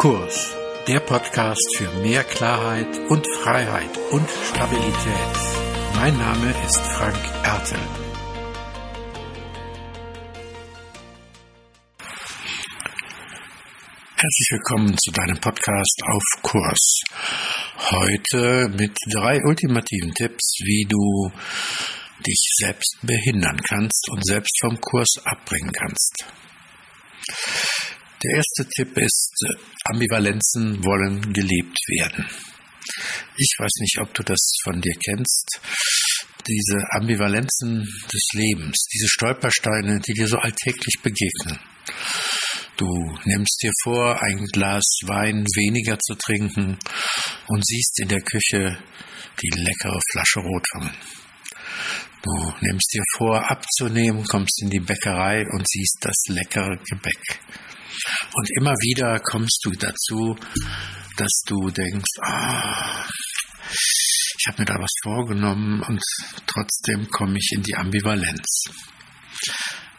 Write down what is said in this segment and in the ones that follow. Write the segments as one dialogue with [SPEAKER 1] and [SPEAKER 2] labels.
[SPEAKER 1] Kurs, der Podcast für mehr Klarheit und Freiheit und Stabilität. Mein Name ist Frank Ertel. Herzlich willkommen zu deinem Podcast auf Kurs. Heute mit drei ultimativen Tipps, wie du dich selbst behindern kannst und selbst vom Kurs abbringen kannst. Der erste Tipp ist, Ambivalenzen wollen gelebt werden. Ich weiß nicht, ob du das von dir kennst. Diese Ambivalenzen des Lebens, diese Stolpersteine, die dir so alltäglich begegnen. Du nimmst dir vor, ein Glas Wein weniger zu trinken und siehst in der Küche die leckere Flasche Rotwein. Du nimmst dir vor, abzunehmen, kommst in die Bäckerei und siehst das leckere Gebäck. Und immer wieder kommst du dazu, dass du denkst, ah, ich habe mir da was vorgenommen und trotzdem komme ich in die Ambivalenz.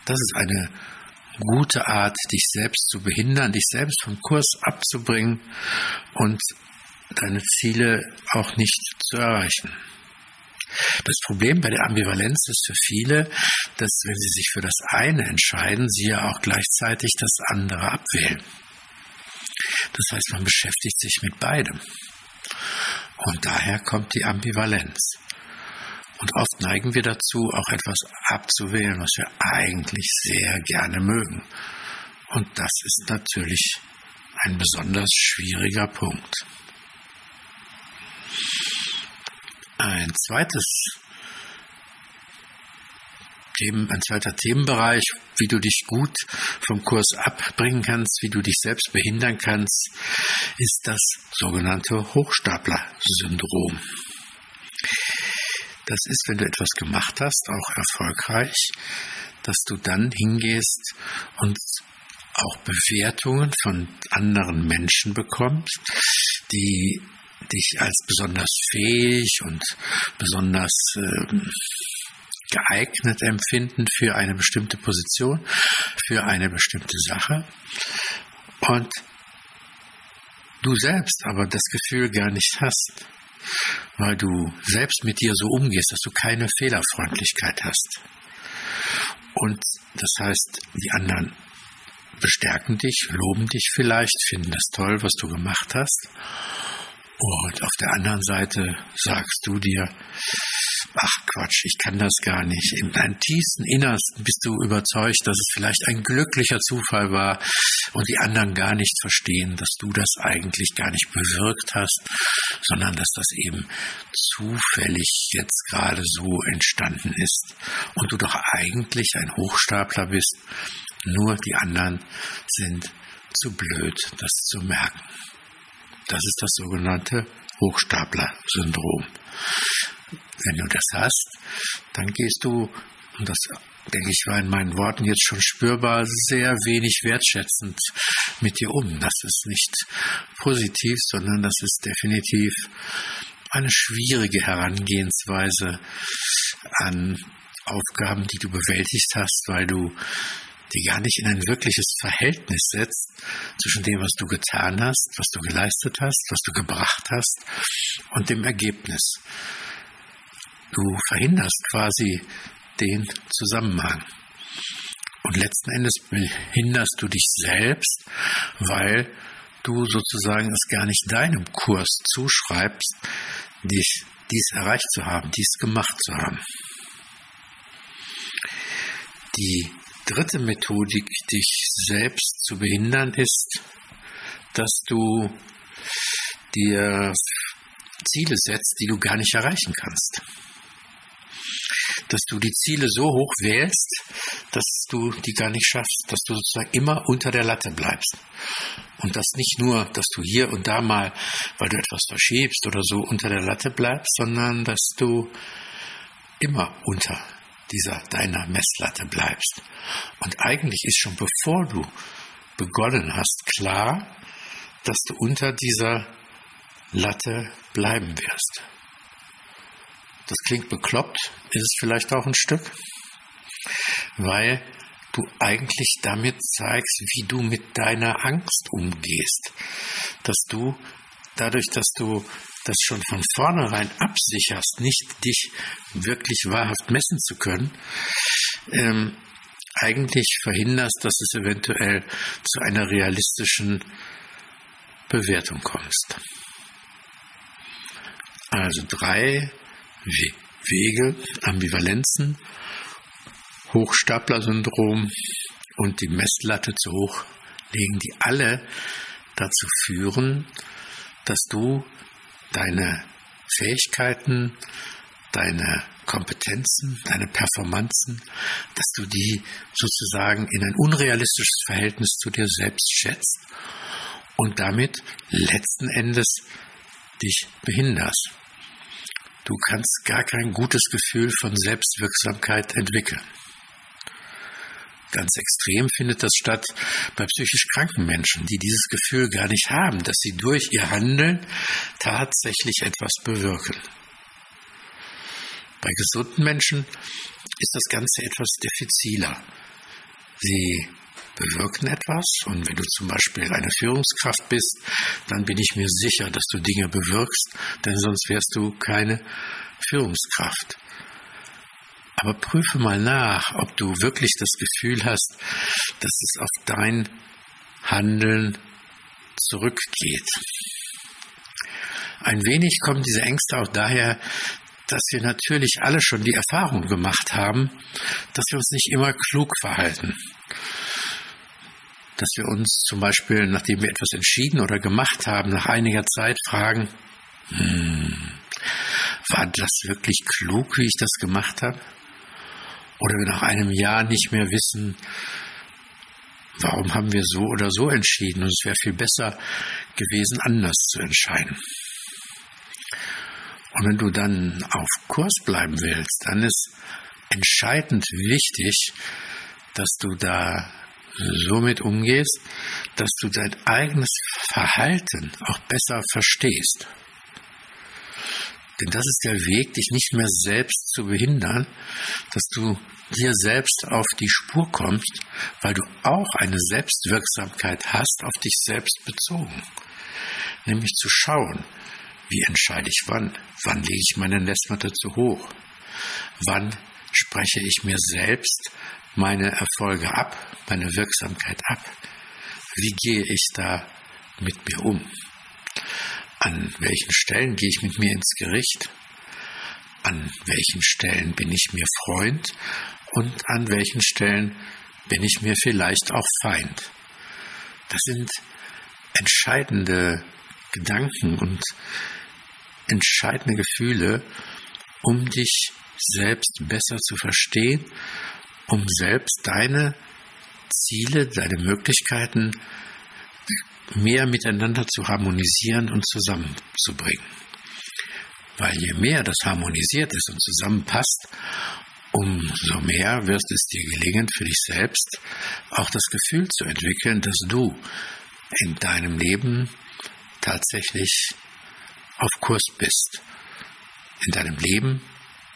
[SPEAKER 1] Das ist eine gute Art, dich selbst zu behindern, dich selbst vom Kurs abzubringen und deine Ziele auch nicht zu erreichen. Das Problem bei der Ambivalenz ist für viele, dass wenn sie sich für das eine entscheiden, sie ja auch gleichzeitig das andere abwählen. Das heißt, man beschäftigt sich mit beidem. Und daher kommt die Ambivalenz. Und oft neigen wir dazu, auch etwas abzuwählen, was wir eigentlich sehr gerne mögen. Und das ist natürlich ein besonders schwieriger Punkt. Ein zweites Themen, ein zweiter Themenbereich, wie du dich gut vom Kurs abbringen kannst, wie du dich selbst behindern kannst, ist das sogenannte Hochstapler-Syndrom. Das ist, wenn du etwas gemacht hast, auch erfolgreich, dass du dann hingehst und auch Bewertungen von anderen Menschen bekommst, die dich als besonders fähig und besonders äh, geeignet empfinden für eine bestimmte Position, für eine bestimmte Sache. Und du selbst aber das Gefühl gar nicht hast, weil du selbst mit dir so umgehst, dass du keine Fehlerfreundlichkeit hast. Und das heißt, die anderen bestärken dich, loben dich vielleicht, finden das toll, was du gemacht hast. Und auf der anderen Seite sagst du dir, ach Quatsch, ich kann das gar nicht. In deinem tiefsten Innersten bist du überzeugt, dass es vielleicht ein glücklicher Zufall war und die anderen gar nicht verstehen, dass du das eigentlich gar nicht bewirkt hast, sondern dass das eben zufällig jetzt gerade so entstanden ist und du doch eigentlich ein Hochstapler bist, nur die anderen sind zu blöd, das zu merken. Das ist das sogenannte Hochstapler-Syndrom. Wenn du das hast, dann gehst du, und das denke ich war in meinen Worten jetzt schon spürbar, sehr wenig wertschätzend mit dir um. Das ist nicht positiv, sondern das ist definitiv eine schwierige Herangehensweise an Aufgaben, die du bewältigt hast, weil du die gar nicht in ein wirkliches Verhältnis setzt zwischen dem, was du getan hast, was du geleistet hast, was du gebracht hast und dem Ergebnis. Du verhinderst quasi den Zusammenhang. Und letzten Endes behinderst du dich selbst, weil du sozusagen es gar nicht deinem Kurs zuschreibst, dich dies erreicht zu haben, dies gemacht zu haben. Die dritte Methodik, dich selbst zu behindern, ist, dass du dir Ziele setzt, die du gar nicht erreichen kannst. Dass du die Ziele so hoch wählst, dass du die gar nicht schaffst, dass du sozusagen immer unter der Latte bleibst. Und das nicht nur, dass du hier und da mal, weil du etwas verschiebst oder so unter der Latte bleibst, sondern dass du immer unter dieser deiner Messlatte bleibst. Und eigentlich ist schon bevor du begonnen hast klar, dass du unter dieser Latte bleiben wirst. Das klingt bekloppt, ist es vielleicht auch ein Stück, weil du eigentlich damit zeigst, wie du mit deiner Angst umgehst. Dass du dadurch, dass du das schon von vornherein absicherst, nicht dich wirklich wahrhaft messen zu können, ähm, eigentlich verhinderst, dass es eventuell zu einer realistischen Bewertung kommst. Also drei Wege, Ambivalenzen, Hochstapler-Syndrom und die Messlatte zu hoch legen, die alle dazu führen, dass du deine Fähigkeiten, deine Kompetenzen, deine Performanzen, dass du die sozusagen in ein unrealistisches Verhältnis zu dir selbst schätzt und damit letzten Endes dich behinderst. Du kannst gar kein gutes Gefühl von Selbstwirksamkeit entwickeln. Ganz extrem findet das statt bei psychisch kranken Menschen, die dieses Gefühl gar nicht haben, dass sie durch ihr Handeln tatsächlich etwas bewirken. Bei gesunden Menschen ist das Ganze etwas diffiziler. Sie bewirken etwas und wenn du zum Beispiel eine Führungskraft bist, dann bin ich mir sicher, dass du Dinge bewirkst, denn sonst wärst du keine Führungskraft. Aber prüfe mal nach, ob du wirklich das Gefühl hast, dass es auf dein Handeln zurückgeht. Ein wenig kommen diese Ängste auch daher, dass wir natürlich alle schon die Erfahrung gemacht haben, dass wir uns nicht immer klug verhalten. Dass wir uns zum Beispiel, nachdem wir etwas entschieden oder gemacht haben, nach einiger Zeit fragen, hm, war das wirklich klug, wie ich das gemacht habe? Oder wir nach einem Jahr nicht mehr wissen, warum haben wir so oder so entschieden und es wäre viel besser gewesen, anders zu entscheiden. Und wenn du dann auf Kurs bleiben willst, dann ist entscheidend wichtig, dass du da so mit umgehst, dass du dein eigenes Verhalten auch besser verstehst. Denn das ist der Weg, dich nicht mehr selbst zu behindern, dass du dir selbst auf die Spur kommst, weil du auch eine Selbstwirksamkeit hast, auf dich selbst bezogen. Nämlich zu schauen, wie entscheide ich wann? Wann lege ich meine Nestmatte zu hoch? Wann spreche ich mir selbst meine Erfolge ab, meine Wirksamkeit ab? Wie gehe ich da mit mir um? An welchen Stellen gehe ich mit mir ins Gericht? An welchen Stellen bin ich mir Freund? Und an welchen Stellen bin ich mir vielleicht auch Feind? Das sind entscheidende Gedanken und entscheidende Gefühle, um dich selbst besser zu verstehen, um selbst deine Ziele, deine Möglichkeiten mehr miteinander zu harmonisieren und zusammenzubringen. Weil je mehr das harmonisiert ist und zusammenpasst, umso mehr wird es dir gelingen, für dich selbst auch das Gefühl zu entwickeln, dass du in deinem Leben tatsächlich auf Kurs bist. In deinem Leben,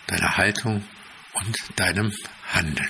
[SPEAKER 1] deiner Haltung und deinem Handeln.